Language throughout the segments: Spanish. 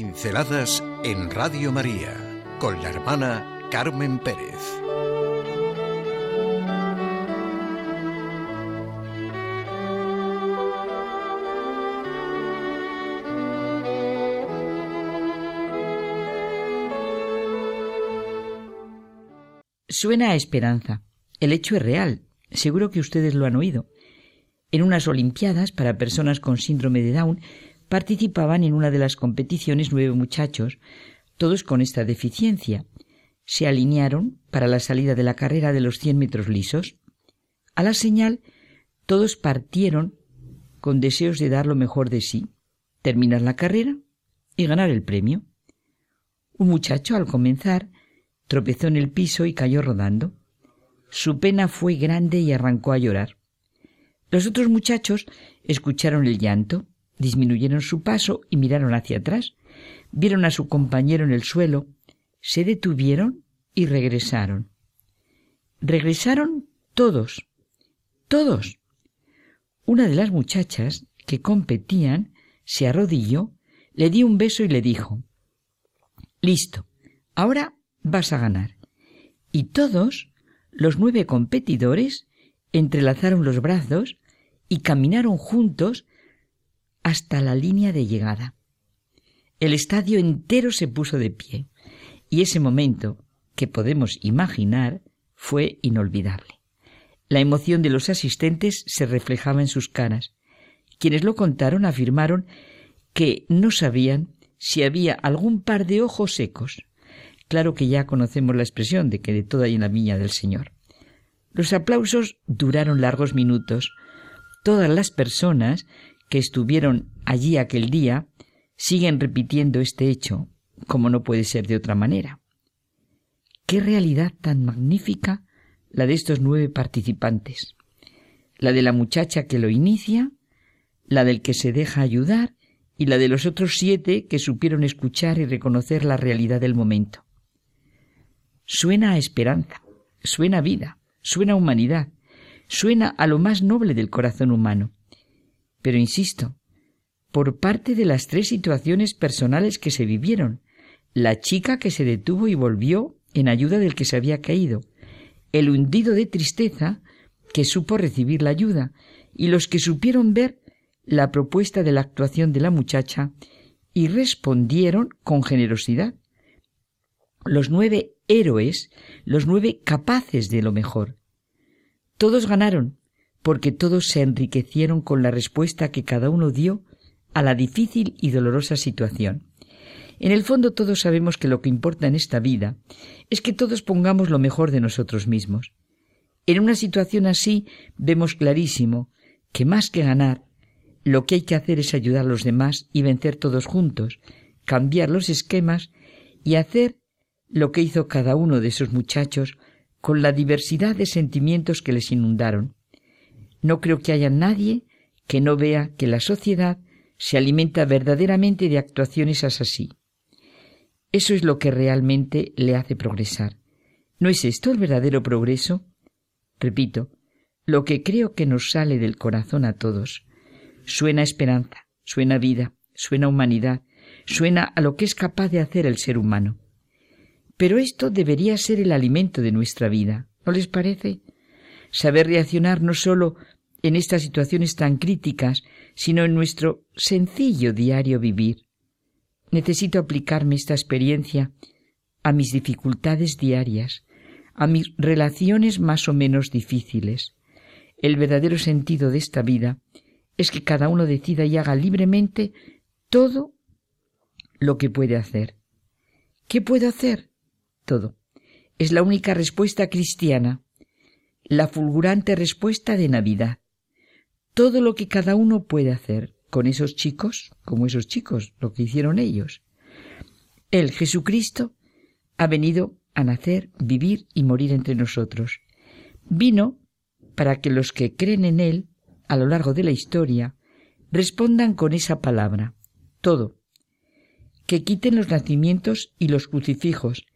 Pinceladas en Radio María con la hermana Carmen Pérez. Suena a esperanza. El hecho es real. Seguro que ustedes lo han oído. En unas Olimpiadas para personas con síndrome de Down participaban en una de las competiciones nueve muchachos, todos con esta deficiencia. Se alinearon para la salida de la carrera de los cien metros lisos. A la señal, todos partieron con deseos de dar lo mejor de sí, terminar la carrera y ganar el premio. Un muchacho, al comenzar, tropezó en el piso y cayó rodando. Su pena fue grande y arrancó a llorar. Los otros muchachos escucharon el llanto, disminuyeron su paso y miraron hacia atrás. Vieron a su compañero en el suelo, se detuvieron y regresaron. Regresaron todos, todos. Una de las muchachas que competían se arrodilló, le dio un beso y le dijo Listo, ahora vas a ganar. Y todos, los nueve competidores, entrelazaron los brazos y caminaron juntos hasta la línea de llegada. El estadio entero se puso de pie y ese momento, que podemos imaginar, fue inolvidable. La emoción de los asistentes se reflejaba en sus caras. Quienes lo contaron afirmaron que no sabían si había algún par de ojos secos. Claro que ya conocemos la expresión de que de toda hay en la viña del Señor. Los aplausos duraron largos minutos. Todas las personas que estuvieron allí aquel día siguen repitiendo este hecho, como no puede ser de otra manera. Qué realidad tan magnífica la de estos nueve participantes. La de la muchacha que lo inicia, la del que se deja ayudar y la de los otros siete que supieron escuchar y reconocer la realidad del momento. Suena a esperanza, suena vida, suena humanidad, suena a lo más noble del corazón humano. Pero insisto, por parte de las tres situaciones personales que se vivieron, la chica que se detuvo y volvió en ayuda del que se había caído, el hundido de tristeza que supo recibir la ayuda, y los que supieron ver la propuesta de la actuación de la muchacha y respondieron con generosidad. Los nueve héroes, los nueve capaces de lo mejor. Todos ganaron, porque todos se enriquecieron con la respuesta que cada uno dio a la difícil y dolorosa situación. En el fondo todos sabemos que lo que importa en esta vida es que todos pongamos lo mejor de nosotros mismos. En una situación así vemos clarísimo que más que ganar, lo que hay que hacer es ayudar a los demás y vencer todos juntos, cambiar los esquemas y hacer lo que hizo cada uno de esos muchachos con la diversidad de sentimientos que les inundaron. No creo que haya nadie que no vea que la sociedad se alimenta verdaderamente de actuaciones así. Eso es lo que realmente le hace progresar. ¿No es esto el verdadero progreso? Repito, lo que creo que nos sale del corazón a todos. Suena esperanza, suena vida, suena humanidad, suena a lo que es capaz de hacer el ser humano. Pero esto debería ser el alimento de nuestra vida, ¿no les parece? Saber reaccionar no solo en estas situaciones tan críticas, sino en nuestro sencillo diario vivir. Necesito aplicarme esta experiencia a mis dificultades diarias, a mis relaciones más o menos difíciles. El verdadero sentido de esta vida es que cada uno decida y haga libremente todo lo que puede hacer. ¿Qué puedo hacer? Todo. Es la única respuesta cristiana, la fulgurante respuesta de Navidad todo lo que cada uno puede hacer con esos chicos, como esos chicos, lo que hicieron ellos. Él, Jesucristo, ha venido a nacer, vivir y morir entre nosotros. Vino para que los que creen en Él, a lo largo de la historia, respondan con esa palabra, todo, que quiten los nacimientos y los crucifijos,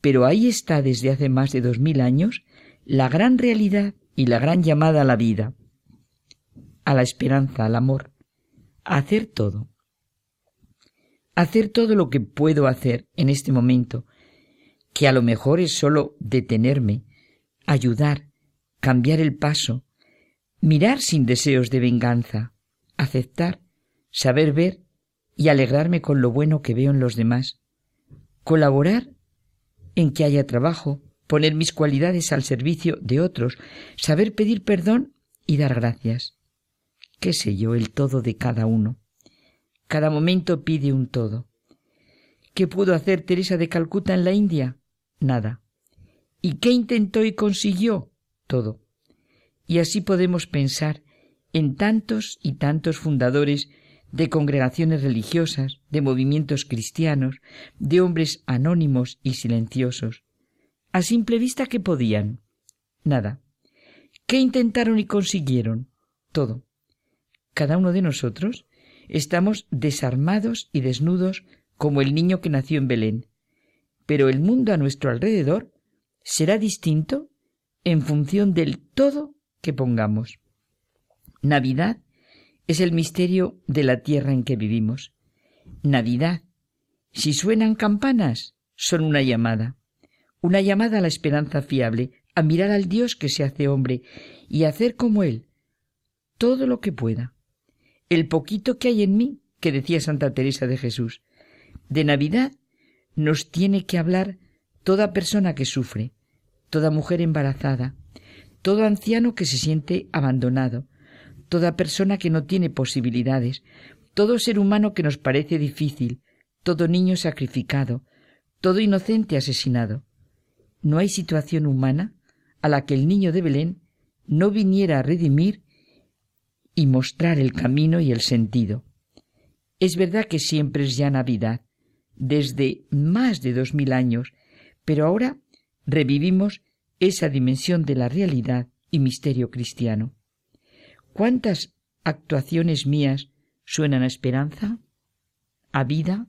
pero ahí está desde hace más de dos mil años la gran realidad y la gran llamada a la vida a la esperanza, al amor, a hacer todo. hacer todo lo que puedo hacer en este momento, que a lo mejor es solo detenerme, ayudar, cambiar el paso, mirar sin deseos de venganza, aceptar, saber ver y alegrarme con lo bueno que veo en los demás, colaborar en que haya trabajo, poner mis cualidades al servicio de otros, saber pedir perdón y dar gracias. ¿Qué sé yo el todo de cada uno? Cada momento pide un todo. ¿Qué pudo hacer Teresa de Calcuta en la India? Nada. ¿Y qué intentó y consiguió? Todo. Y así podemos pensar en tantos y tantos fundadores de congregaciones religiosas, de movimientos cristianos, de hombres anónimos y silenciosos. A simple vista, ¿qué podían? Nada. ¿Qué intentaron y consiguieron? Todo. Cada uno de nosotros estamos desarmados y desnudos como el niño que nació en Belén. Pero el mundo a nuestro alrededor será distinto en función del todo que pongamos. Navidad es el misterio de la tierra en que vivimos. Navidad. Si suenan campanas, son una llamada. Una llamada a la esperanza fiable, a mirar al Dios que se hace hombre y hacer como Él todo lo que pueda. El poquito que hay en mí, que decía Santa Teresa de Jesús. De Navidad nos tiene que hablar toda persona que sufre, toda mujer embarazada, todo anciano que se siente abandonado, toda persona que no tiene posibilidades, todo ser humano que nos parece difícil, todo niño sacrificado, todo inocente asesinado. No hay situación humana a la que el niño de Belén no viniera a redimir y mostrar el camino y el sentido. Es verdad que siempre es ya Navidad, desde más de dos mil años, pero ahora revivimos esa dimensión de la realidad y misterio cristiano. ¿Cuántas actuaciones mías suenan a esperanza? ¿A vida?